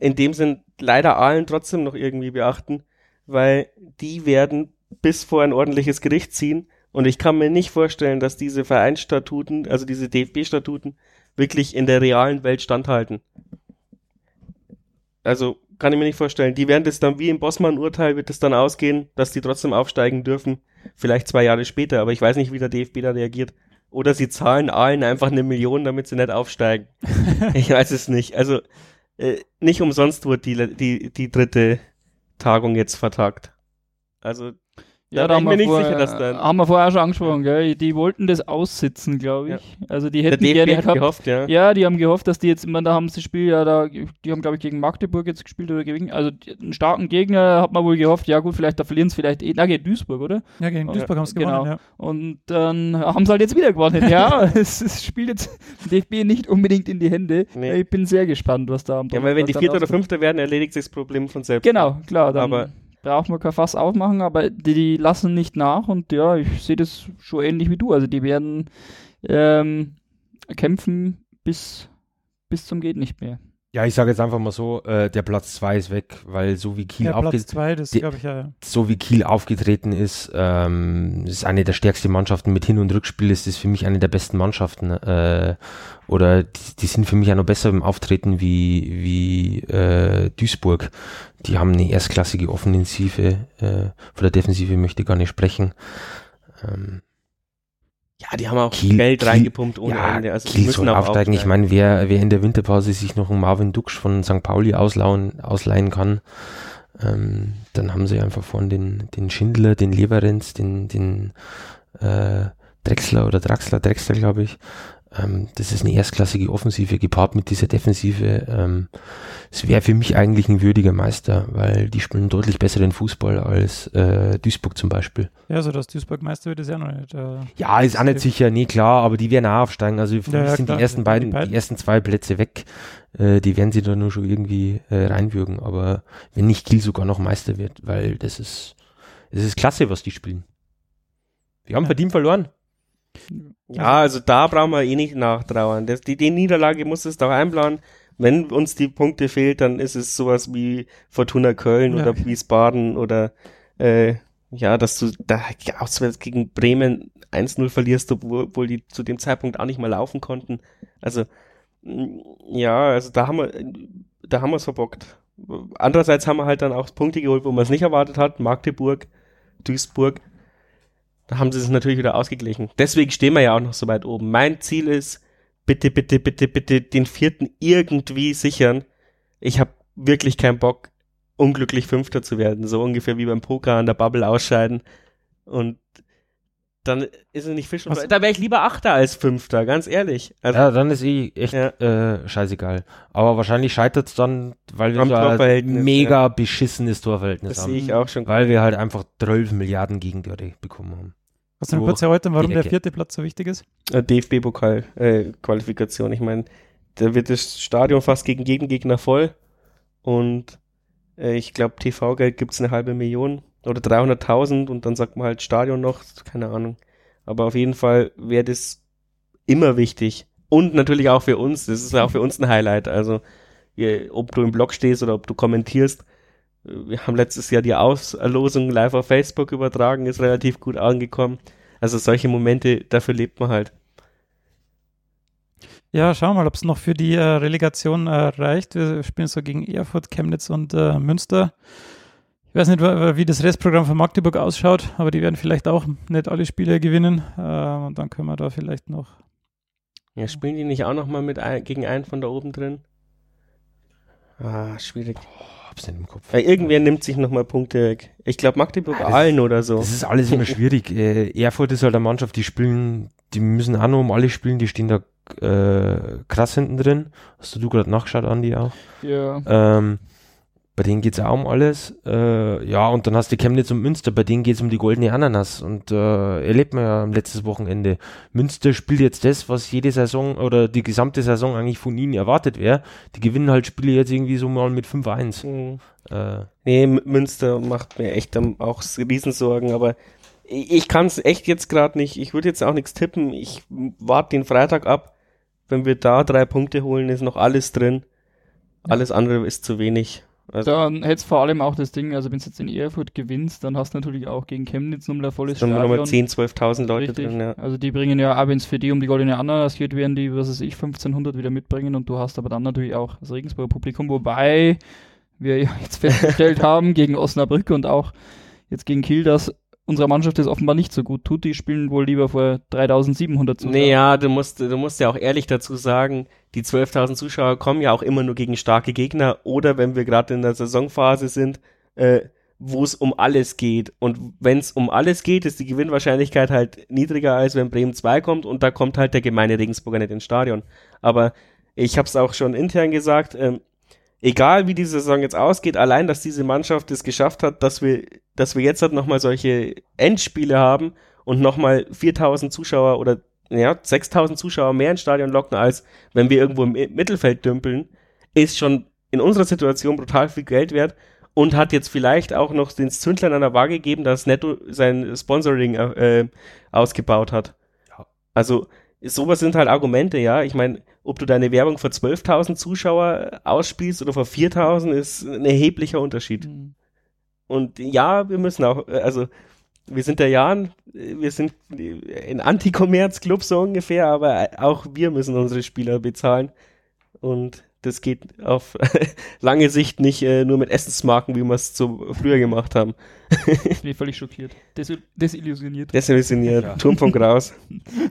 in dem Sinn leider Aalen trotzdem noch irgendwie beachten, weil die werden bis vor ein ordentliches Gericht ziehen und ich kann mir nicht vorstellen, dass diese Vereinsstatuten, also diese DFB-Statuten, wirklich in der realen Welt standhalten. Also kann ich mir nicht vorstellen. Die werden das dann wie im Bossmann-Urteil wird es dann ausgehen, dass die trotzdem aufsteigen dürfen, vielleicht zwei Jahre später, aber ich weiß nicht, wie der DFB da reagiert. Oder sie zahlen allen einfach eine Million, damit sie nicht aufsteigen. ich weiß es nicht. Also äh, nicht umsonst wurde die, die, die dritte Tagung jetzt vertagt. Also Ja, Da da bin haben ich wir, mir nicht vorher, sicher, dass dann- haben wir vorher auch schon angesprochen, gell? Die wollten das aussitzen, glaube ich. Also die hätten gerne gehabt. gehofft, ja. Ja, die haben gehofft, dass die jetzt, ich meine, da haben sie das Spiel ja da, die haben, glaube ich, gegen Magdeburg jetzt gespielt oder gegen, also die- einen starken Gegner hat man wohl gehofft, ja gut, vielleicht da verlieren sie vielleicht eh, na, gegen Duisburg, oder? ja, gegen Ja, Duisburg haben sie genau. gewonnen. Ja. Und dann haben sie halt jetzt wieder gewonnen. Ja, es, es spielt jetzt DFB nicht unbedingt in die Hände. Nee. Ich bin sehr gespannt, was da am Ja, weil wenn die Donnerstag Vierte oder rauskommt. Fünfte werden, erledigt sich das Problem von selbst. Genau, klar, dann Aber- brauchen wir kein Fass aufmachen, aber die, die lassen nicht nach und ja, ich sehe das schon ähnlich wie du. Also die werden ähm, kämpfen bis, bis zum geht nicht mehr. Ja, ich sage jetzt einfach mal so, äh, der Platz 2 ist weg, weil so wie Kiel Ja, zwei, das die- ich ja. so wie Kiel aufgetreten ist, ähm, ist eine der stärksten Mannschaften mit Hin- und Rückspiel, ist das für mich eine der besten Mannschaften. Äh, oder die, die sind für mich auch noch besser im Auftreten wie, wie äh, Duisburg. Die haben eine erstklassige Offensive, äh, von der Defensive möchte ich gar nicht sprechen. Ähm, Ja, die haben auch Kiel- Geld Kiel- reingepumpt ohne ja, Ende. Also Kiel müssen soll auch aufsteigen. Ich aufsteigen. meine, wer, wer in der Winterpause sich noch einen Marvin Duksch von St. Pauli auslauen, ausleihen kann, ähm, dann haben sie einfach vorne den, den Schindler, den Leverenz, den, den äh, Drechsler oder Draxler, Drechsler, glaube ich. Ähm, das ist eine erstklassige Offensive gepaart mit dieser Defensive. Ähm, es wäre für mich eigentlich ein würdiger Meister, weil die spielen deutlich besseren Fußball als äh, Duisburg zum Beispiel. Ja, also dass Duisburg Meister wird, ist ja noch nicht. Äh, Ja, ist auch nicht sicher, nee, klar, aber die werden auch aufsteigen. Also für Ja, mich ja, sind klar, die ersten die beiden, die ersten zwei Plätze weg. Äh, die werden sie da nur schon irgendwie äh, reinwürgen. Aber wenn nicht Kiel sogar noch Meister wird, weil das ist, das ist klasse, was die spielen. Die haben Ja. verdient verloren. Ja, also da brauchen wir eh nicht nachtrauern. Das, die, die Niederlage muss es doch einplanen. Wenn uns die Punkte fehlt, dann ist es sowas wie Fortuna Köln Ja. oder Wiesbaden oder äh, ja, dass du da auswärts gegen Bremen 1-0 verlierst, obwohl die zu dem Zeitpunkt auch nicht mal laufen konnten. Also ja, also da haben wir da haben wir es verbockt. Andererseits haben wir halt dann auch Punkte geholt, wo man es nicht erwartet hat. Magdeburg, Duisburg. Da haben sie es natürlich wieder ausgeglichen. Deswegen stehen wir ja auch noch so weit oben. Mein Ziel ist, bitte, bitte, bitte, bitte den vierten irgendwie sichern. Ich habe wirklich keinen Bock, unglücklich Fünfter zu werden. So ungefähr wie beim Poker an der Bubble ausscheiden. Und dann ist es nicht Fisch und Was-. Da wäre ich lieber Achter als Fünfter, ganz ehrlich. Also Ja, dann ist eh echt Ja. äh, scheißegal. Aber wahrscheinlich scheitert es dann, weil wir Torverhältnis, mega beschissenes Torverhältnis das haben. sehe ich auch schon. Weil wir halt einfach 12 Milliarden Gegentore bekommen haben. Kannst du noch kurz erläutern, warum der vierte Platz so wichtig ist? Äh, DFB-Pokal-Qualifikation. ich meine, da wird das Stadion fast gegen jeden Gegner voll und äh, ich glaube, TV-Geld gibt's eine halbe Million oder 300.000 und dann sagt man halt Stadion noch, keine Ahnung. Aber auf jeden Fall wäre das immer wichtig. Und natürlich auch für uns, das ist auch für uns ein Highlight. Also, ob du im Blog stehst oder ob du kommentierst, äh, wir haben letztes Jahr die Auslosung live auf Facebook übertragen, ist relativ gut angekommen. Also solche Momente, dafür lebt man halt. Ja, schauen wir mal, ob es noch für die äh, Relegation äh, reicht. Wir spielen so gegen Erfurt, Chemnitz und äh, Münster. Ich weiß nicht, wie das Restprogramm von Magdeburg ausschaut, aber die werden vielleicht auch nicht alle Spiele gewinnen. Äh, und dann können wir da vielleicht noch. Ja, spielen die nicht auch noch mal mit ein, gegen einen von da oben drin? Ah, schwierig. Hab's nicht im Kopf. Ja, irgendwer nimmt sich noch mal Punkte weg. Ich glaube Magdeburg Ah, allen oder so. Das ist alles immer schwierig. Äh, Erfurt ist halt eine Mannschaft, die spielen, die müssen auch noch um alle spielen, die stehen da äh, krass hinten drin. Hast du gerade nachgeschaut, Andi, auch? Ja. Ähm, bei denen geht's auch um alles. Äh, ja, und dann hast du Chemnitz und Münster, bei denen geht's um die goldene Ananas. Und äh, erlebt man ja am letztes Wochenende. Münster spielt jetzt das, was jede Saison oder die gesamte Saison eigentlich von ihnen erwartet wäre. Die gewinnen halt Spiele jetzt irgendwie so mal mit 5-1. Hm. Äh, Nee, Münster macht mir echt auch Riesensorgen, aber ich kann es echt jetzt gerade nicht. Ich würde jetzt auch nichts tippen. Ich warte den Freitag ab. Wenn wir da drei Punkte holen, ist noch alles drin. Alles andere ist zu wenig. Also Dann hättest vor allem auch das Ding, also wenn du jetzt in Erfurt gewinnst, dann hast du natürlich auch gegen Chemnitz nochmal ein volles dann haben wir nochmal Stadion. 10.000, 12.000 Leute Richtig. drin. Ja. Also die bringen ja, auch wenn es für die um die goldene Ananas geht, werden die, was weiß ich, 1500 wieder mitbringen und du hast aber dann natürlich auch das Regensburger Publikum, wobei wir ja jetzt festgestellt haben gegen Osnabrück und auch jetzt gegen Kiel, dass unserer Mannschaft das offenbar nicht so gut tut. Die spielen wohl lieber vor 3700 Zuschauern. Naja, du musst, du musst ja auch ehrlich dazu sagen, die 12.000 Zuschauer kommen ja auch immer nur gegen starke Gegner oder wenn wir gerade in der Saisonphase sind, äh, wo es um alles geht. Und wenn es um alles geht, ist die Gewinnwahrscheinlichkeit halt niedriger, als wenn Bremen 2 kommt und da kommt halt der gemeine Regensburger nicht ins Stadion. Aber ich habe es auch schon intern gesagt, ähm, egal wie die Saison jetzt ausgeht, allein, dass diese Mannschaft es geschafft hat, dass wir, dass wir jetzt halt nochmal solche Endspiele haben und nochmal 4000 Zuschauer oder ja, 6000 Zuschauer mehr ins Stadion locken, als wenn wir irgendwo im Mittelfeld dümpeln, ist schon in unserer Situation brutal viel Geld wert und hat jetzt vielleicht auch noch den Zündlein an der Waage gegeben, dass Netto sein Sponsoring äh, ausgebaut hat. Ja. Also sowas sind halt Argumente, ja. Ich meine, ob du deine Werbung vor 12.000 Zuschauer ausspielst oder vor 4.000, ist ein erheblicher Unterschied. Mhm. Und ja, wir müssen auch, äh, also wir sind der Jan, wir sind ein Anti-Kommerz-Club so ungefähr, aber auch wir müssen unsere Spieler bezahlen. Und das geht auf lange Sicht nicht äh, nur mit Essensmarken, wie wir es so früher gemacht haben. Ich bin völlig schockiert. Desil desillusioniert. Desillusioniert. Ja. Turm von Graus.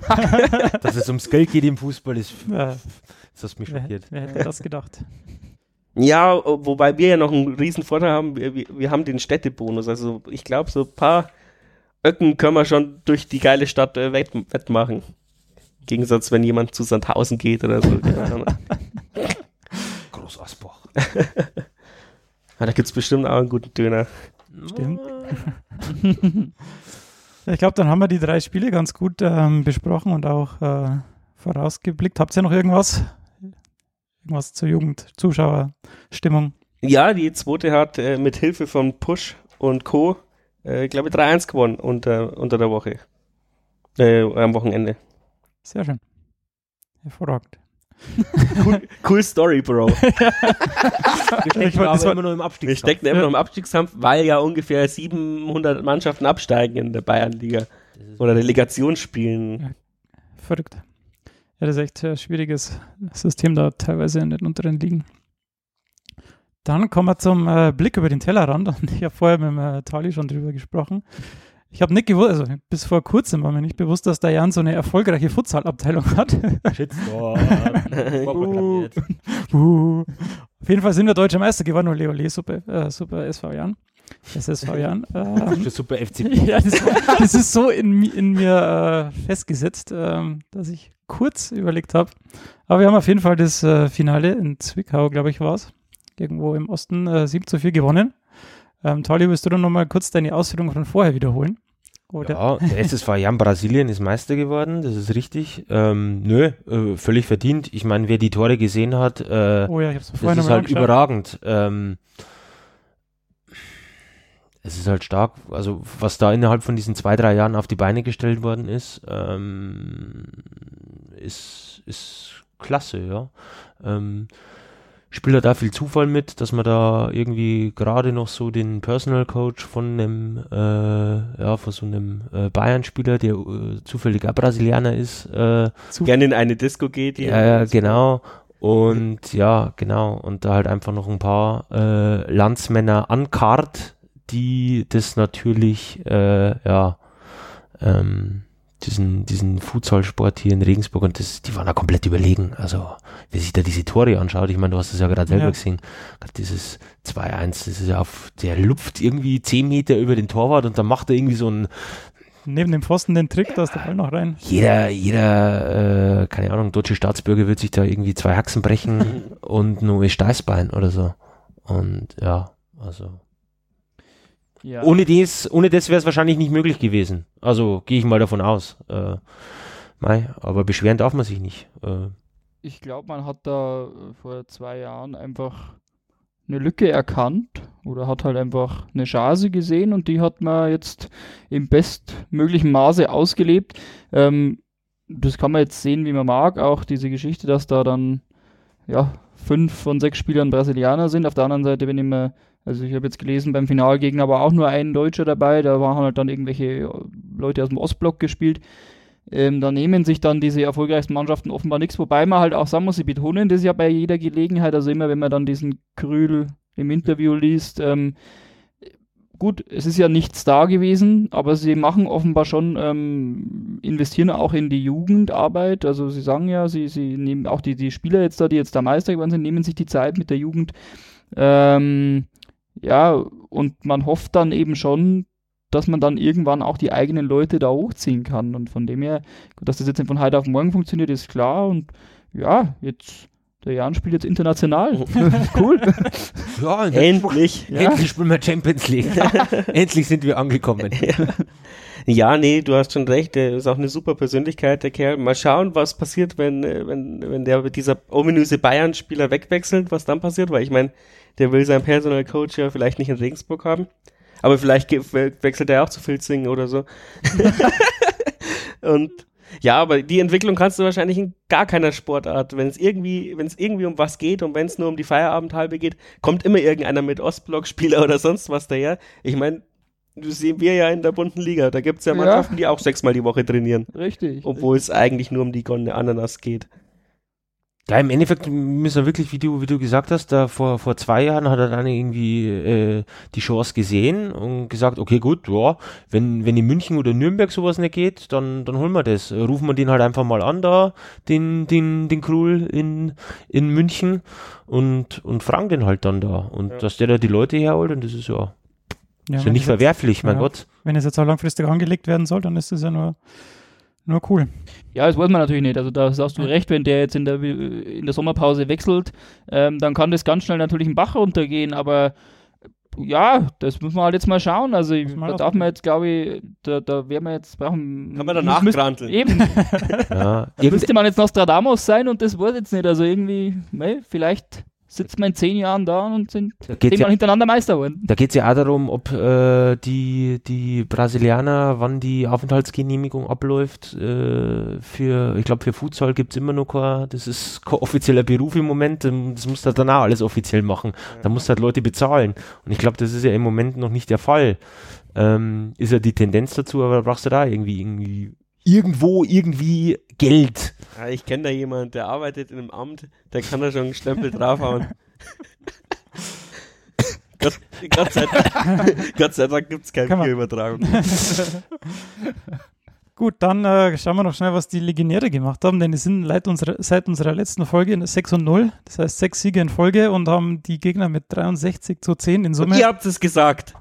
dass es ums Geld geht im Fußball, ist, Ja, das hat mich wer, schockiert. wer hätte das gedacht? Ja, wobei wir ja noch einen riesen Vorteil haben, wir, wir- wir haben den Städtebonus. Also ich glaube, so ein paar Öcken können wir schon durch die geile Stadt äh, wett, wettmachen. Im Gegensatz, wenn jemand zu Sandhausen geht oder so. Ja, da gibt's bestimmt auch einen guten Döner. Stimmt. Ich glaube, dann haben wir die drei Spiele ganz gut ähm, besprochen und auch äh, vorausgeblickt. Habt ihr noch irgendwas? Irgendwas zur Jugend, Zuschauerstimmung? Ja, die zweite hat äh, mit Hilfe von Push und Co. Äh, ich glaube 3-1 gewonnen unter, unter der Woche. Äh, am Wochenende. Sehr schön. Hervorragend. Cool, cool Story, Bro. Wir Ich stecken aber war- immer noch im Abstieg. Wir stecken immer noch im Abstiegskampf, weil ja ungefähr 700 Mannschaften absteigen in der Bayernliga. Oder Relegationsspielen. Verrückt. Ja, das ist echt ein schwieriges System da teilweise in den unteren Ligen. Dann kommen wir zum äh, Blick über den Tellerrand. Und ich habe vorher mit dem äh, Tali schon drüber gesprochen. Ich habe nicht gewusst, also bis vor kurzem war mir nicht bewusst, dass der Jan so eine erfolgreiche Futsal-Abteilung hat. Shitstorm. Uh. uh. Auf jeden Fall sind wir deutscher Meister geworden. Ole, ole, super, äh, super SV Jan. SSV Jan. Ähm, super FC. ja, das, das ist so in, in mir äh, festgesetzt, ähm, dass ich kurz überlegt habe. Aber wir haben auf jeden Fall das äh, Finale in Zwickau, glaube ich, war es. Irgendwo im Osten äh, 7 zu 4 gewonnen. Ähm, Tali, willst du dann nochmal kurz deine Ausführungen von vorher wiederholen? Oder? Ja, der SSV Jan Brasilien ist Meister geworden, das ist richtig. Ähm, nö, äh, völlig verdient. Ich meine, wer die Tore gesehen hat, äh, Oh ja, das ist halt angeschaut. überragend. Ähm, es ist halt stark, also was da innerhalb von diesen zwei, drei Jahren auf die Beine gestellt worden ist, ähm, ist, ist klasse, ja. Ähm, spielt da viel Zufall mit, dass man da irgendwie gerade noch so den Personal Coach von einem, äh, ja, von so einem äh, Bayern-Spieler, der äh, zufällig auch Brasilianer ist, äh, Gerne in eine Disco geht. ja, ja, genau. Und ja, genau. Und da halt einfach noch ein paar äh, Landsmänner ankart, die das natürlich, äh, ja, ähm, diesen, diesen Futsal-Sport hier in Regensburg und das, die waren da komplett überlegen. Also, wer sich da diese Tore anschaut, ich meine, du hast es ja gerade selber Ja. gesehen, gerade dieses 2-1, das ist ja auf, der lupft irgendwie 10 Meter über den Torwart und dann macht er irgendwie so ein, Neben dem Pfosten den Trick, da ist der Ball noch rein. jeder, jeder, äh, keine Ahnung, deutsche Staatsbürger wird sich da irgendwie zwei Haxen brechen und nur ein Steißbein oder so. Und ja, also. Ja. Ohne das, ohne das wäre es wahrscheinlich nicht möglich gewesen. Also gehe ich mal davon aus. Äh, mei, aber beschweren darf man sich nicht. Äh, ich glaube, man hat da äh, vor zwei Jahren einfach eine Lücke erkannt oder hat halt einfach eine Chance gesehen und die hat man jetzt im bestmöglichen Maße ausgelebt. Ähm, das kann man jetzt sehen, wie man mag. Auch diese Geschichte, dass da dann ja fünf von sechs Spielern Brasilianer sind. Auf der anderen Seite, wenn ich mir, also ich habe jetzt gelesen, beim Finalgegner war auch nur ein Deutscher dabei. Da waren halt dann irgendwelche äh, Leute aus dem Ostblock gespielt. Ähm, da nehmen sich dann diese erfolgreichsten Mannschaften offenbar nichts, wobei man halt auch sagen muss, sie betonen das ja bei jeder Gelegenheit, also immer wenn man dann diesen Krül im Interview liest, ähm, gut, es ist ja nichts da gewesen, aber sie machen offenbar schon, ähm, investieren auch in die Jugendarbeit, also sie sagen ja, sie, sie nehmen auch die, die Spieler jetzt da, die jetzt da Meister geworden sind, nehmen sich die Zeit mit der Jugend, ähm, ja, und man hofft dann eben schon, dass man dann irgendwann auch die eigenen Leute da hochziehen kann. Und von dem her, dass das jetzt von heute auf morgen funktioniert, ist klar. Und ja, jetzt, der Jan spielt jetzt international. cool. ja, Endlich. Ja. endlich spielen wir Champions League. endlich sind wir angekommen. Ja, nee, du hast schon recht. Der ist auch eine super Persönlichkeit, der Kerl. Mal schauen, was passiert, wenn, äh, wenn, wenn der dieser ominöse Bayern-Spieler wegwechselt, was dann passiert, weil ich meine, der will seinen Personal Coach ja vielleicht nicht in Regensburg haben. Aber vielleicht wechselt er auch zu Filzingen oder so. Und ja, aber die Entwicklung kannst du wahrscheinlich in gar keiner Sportart. Wenn es irgendwie, wenn es irgendwie um was geht und wenn es nur um die Feierabendhalbe geht, kommt immer irgendeiner mit Ostblock-Spieler oder sonst was daher. Ich meine, das sehen wir ja in der bunten Liga. Da gibt es ja Ja. Mannschaften, die auch sechsmal die Woche trainieren. Richtig. Obwohl es eigentlich nur um die goldene Ananas geht. Ja, im Endeffekt müssen wir wirklich, wie du, wie du gesagt hast, da vor, vor zwei Jahren hat er dann irgendwie äh, die Chance gesehen und gesagt, okay, gut, ja, wenn, wenn in München oder Nürnberg sowas nicht geht, dann, dann holen wir das. Rufen wir den halt einfach mal an da, den, den, den Krul in, in München und, und fragen den halt dann da. Und Ja. dass der da die Leute herholt und das ist ja, Ja, ist ja nicht es jetzt- verwerflich, mein ja. Gott. Wenn es jetzt auch langfristig angelegt werden soll, dann ist es ja nur, Nur cool. Ja, das weiß man natürlich nicht. Also da hast du recht, wenn der jetzt in der, in der Sommerpause wechselt, ähm, dann kann das ganz schnell natürlich einen Bach runtergehen, aber ja, das muss man halt jetzt mal schauen. Also da darf man jetzt, glaube ich, da, da werden wir jetzt brauchen. Kann man danach granteln. Eben. ja. Müsste man jetzt Nostradamus sein und das weiß jetzt nicht. Also irgendwie, ne, vielleicht sitzt man in zehn Jahren da und sind zehnmal ja, hintereinander Meister geworden. Da geht es ja auch darum, ob äh, die, die Brasilianer, wann die Aufenthaltsgenehmigung abläuft. Äh, für, ich glaube, für Futsal gibt es immer noch kein, das ist kein offizieller Beruf im Moment. Ähm, das muss du dann auch alles offiziell machen. Da musst du halt Leute bezahlen. Und ich glaube, das ist ja im Moment noch nicht der Fall. Ähm, ist ja die Tendenz dazu, aber da brauchst du da irgendwie, irgendwie irgendwo irgendwie Geld. Ja, ich kenne da jemanden, der arbeitet in einem Amt, der kann da schon einen Stempel draufhauen. Gott, Gott, sei Dank, Gott sei Dank gibt es keine Videoübertragung. Gut, dann äh, schauen wir noch schnell, was die Legionäre gemacht haben, denn die sind seit unserer, seit unserer letzten Folge in 6 und 0, das heißt sechs Siege in Folge und haben die Gegner mit 63 zu 10 in Summe. Und ihr habt es gesagt.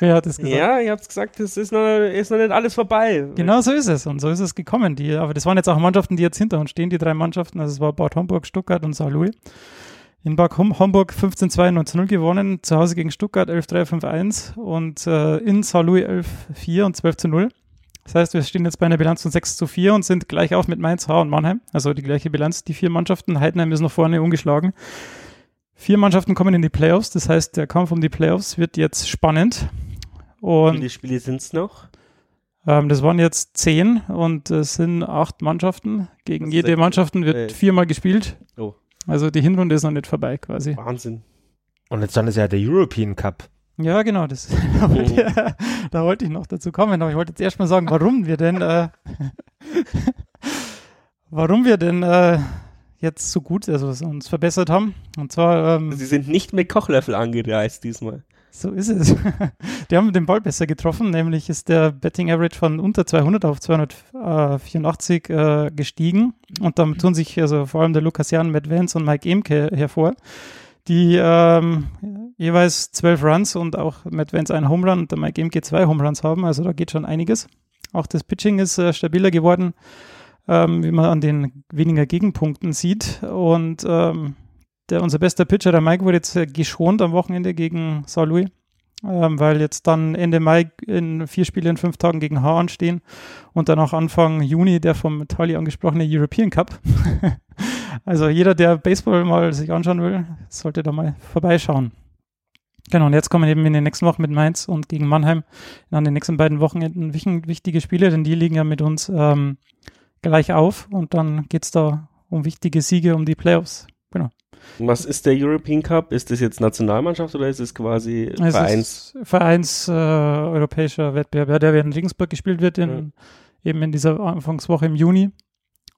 Wer hat es gesagt? Ja, ihr habt gesagt, es ist noch, ist noch nicht alles vorbei. Genau so ist es. Und so ist es gekommen. Die, aber das waren jetzt auch Mannschaften, die jetzt hinter uns stehen, die drei Mannschaften. Also es war Bad Homburg, Stuttgart und Saarlouis. In Bad Homburg 15-2, 19-0 gewonnen, zu Hause gegen Stuttgart 11-3, 5-1 und äh, in Saarlouis 11-4 und 12-0. Das heißt, wir stehen jetzt bei einer Bilanz von 6 zu 4 und sind gleich auf mit Mainz, H und Mannheim. Also die gleiche Bilanz, die vier Mannschaften. Heidenheim ist noch vorne ungeschlagen. Vier Mannschaften kommen in die Playoffs, das heißt, der Kampf um die Playoffs wird jetzt spannend. Und, Wie viele Spiele sind es noch? Ähm, das waren jetzt zehn und es sind acht Mannschaften. Gegen jede Mannschaft wird äh, viermal gespielt. Oh. Also die Hinrunde ist noch nicht vorbei quasi. Wahnsinn. Und jetzt dann ist ja der European Cup. Ja, genau, das, da, wollte, oh. da, wollte, ich noch dazu kommen, aber ich wollte jetzt erstmal sagen, warum wir denn, äh, warum wir denn äh, jetzt so gut also uns verbessert haben. Und zwar. Ähm, Sie sind nicht mit Kochlöffel angereist diesmal. So ist es. Die haben den Ball besser getroffen, nämlich ist der Betting Average von unter 200 auf 284 äh, gestiegen. Und damit tun sich also vor allem der Lukas Jan, Matt Vance und Mike Emke hervor, die ähm, jeweils zwölf Runs und auch Matt Vance einen Home Run und der Mike Emke zwei Home Runs haben. Also da geht schon einiges. Auch das Pitching ist äh, stabiler geworden ähm, wie man an den weniger Gegenpunkten sieht. Und ähm, der, unser bester Pitcher, der Mike, wurde jetzt äh, geschont am Wochenende gegen Saint Louis, ähm, weil jetzt dann Ende Mai in vier Spielen in fünf Tagen gegen H anstehen und dann auch Anfang Juni der vom Tali angesprochene European Cup. also jeder, der Baseball mal sich anschauen will, sollte da mal vorbeischauen. Genau, und jetzt kommen eben in den nächsten Wochen mit Mainz und gegen Mannheim an den nächsten beiden Wochenenden wichtige Spiele, denn die liegen ja mit uns ähm, gleich auf und dann geht es da um wichtige Siege um die Playoffs. Genau. Was ist der European Cup? Ist das jetzt Nationalmannschaft oder ist es quasi es Vereins? Vereins äh, europäischer Wettbewerb, ja, der in Regensburg gespielt wird, in, ja. eben in dieser Anfangswoche im Juni.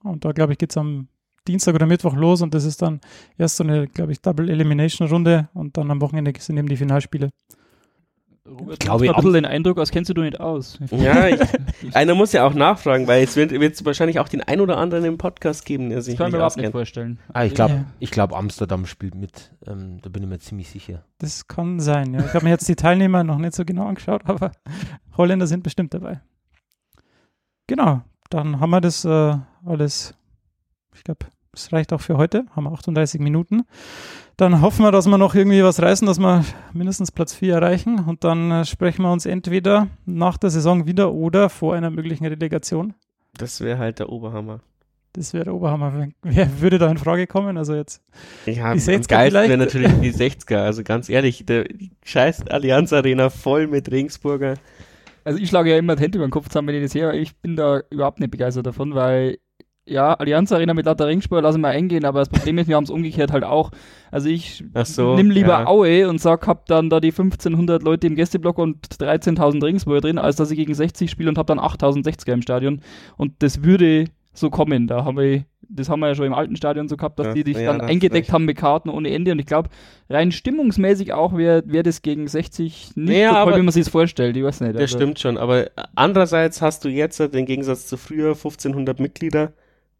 Und da, glaube ich, geht es am Dienstag oder Mittwoch los und das ist dann erst so eine, glaube ich, Double Elimination Runde und dann am Wochenende sind eben die Finalspiele. Robert, ich glaube, ein bisschen den Eindruck, als kennst du nicht aus. Ja, ich, einer muss ja auch nachfragen, weil es wird, wird wahrscheinlich auch den ein oder anderen im Podcast geben, der sich das kann nicht überhaupt nicht vorstellen. Ah, ich glaube, ja. ich glaube, Amsterdam spielt mit. Ähm, da bin ich mir ziemlich sicher. Das kann sein. Ja. Ich habe mir jetzt die Teilnehmer noch nicht so genau angeschaut, aber Holländer sind bestimmt dabei. Genau, dann haben wir das äh, alles. Ich glaube, das reicht auch für heute. Haben wir 38 Minuten. Dann hoffen wir, dass wir noch irgendwie was reißen, dass wir mindestens Platz 4 erreichen und dann äh, sprechen wir uns entweder nach der Saison wieder oder vor einer möglichen Relegation. Das wäre halt der Oberhammer. Das wäre der Oberhammer. Wer würde da in Frage kommen? Also jetzt ja, die 60er geilsten wäre natürlich die 60er. Also ganz ehrlich, der, die scheiß Allianz Arena voll mit Regensburger. Also ich schlage ja immer die Hände über den Kopf zusammen, wenn ich das sehe. Ich bin da überhaupt nicht begeistert davon, weil ja, Allianz Arena mit lauter Ringspur lassen wir eingehen, aber das Problem ist, wir haben es umgekehrt halt auch. Also ich so, nimm lieber ja. Aue und sag, hab dann da die 1500 Leute im Gästeblock und 13.000 Ringspur drin, als dass ich gegen 60 spiele und hab dann 8060er im Stadion. Und das würde so kommen. Da haben wir, das haben wir ja schon im alten Stadion so gehabt, dass ja, die dich ja, dann eingedeckt haben mit Karten ohne Ende. Und ich glaube, rein stimmungsmäßig auch wäre wär das gegen 60 nicht ja, so toll, wie man sich das vorstellt. Ich weiß nicht. Das also. stimmt schon. Aber andererseits hast du jetzt den Gegensatz zu früher 1500 Mitglieder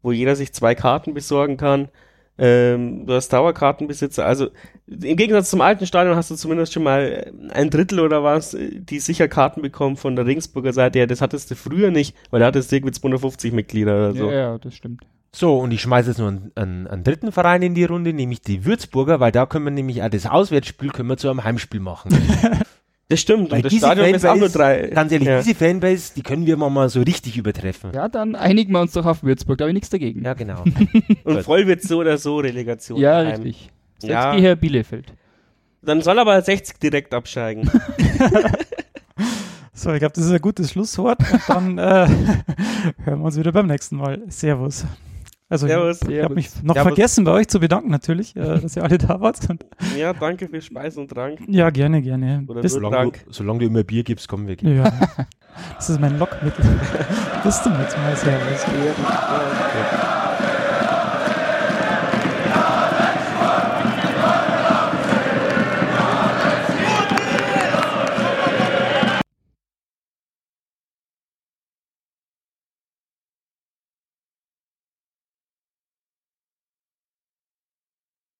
wo jeder sich zwei Karten besorgen kann. Ähm, du hast Dauerkartenbesitzer. Also im Gegensatz zum alten Stadion hast du zumindest schon mal ein Drittel oder was, die sicher Karten bekommen von der Regensburger Seite. Ja, das hattest du früher nicht, weil da hattest du irgendwie 250 Mitglieder oder so. Ja, ja, das stimmt. So, und ich schmeiße jetzt noch einen, einen, einen dritten Verein in die Runde, nämlich die Würzburger, weil da können wir nämlich auch das Auswärtsspiel können wir zu einem Heimspiel machen. Das stimmt, Weil und das diese Stadion ist auch nur Fanbase, drei. Ganz ehrlich, ja. diese Fanbase, die können wir mal, mal so richtig übertreffen. Ja, dann einigen wir uns doch auf Würzburg, da habe ich nichts dagegen. Ja, genau. Und voll wird so oder so Relegation. Ja, daheim. richtig. Setzt Ja. die Herr Bielefeld. Dann soll aber 60 direkt absteigen. So, ich glaube, das ist ein gutes Schlusswort. Und dann äh, hören wir uns wieder beim nächsten Mal. Servus. Also, Servus. ich habe mich noch Servus. vergessen, bei euch zu bedanken, natürlich, äh, dass ihr alle da wart. Ja, danke für Speis und Trank. ja, gerne, gerne. Oder Bis, Solange du, solange du immer Bier gibst, kommen wir. ja, das ist mein Lockmittel. Bis zum nächsten Mal. Servus. Ja.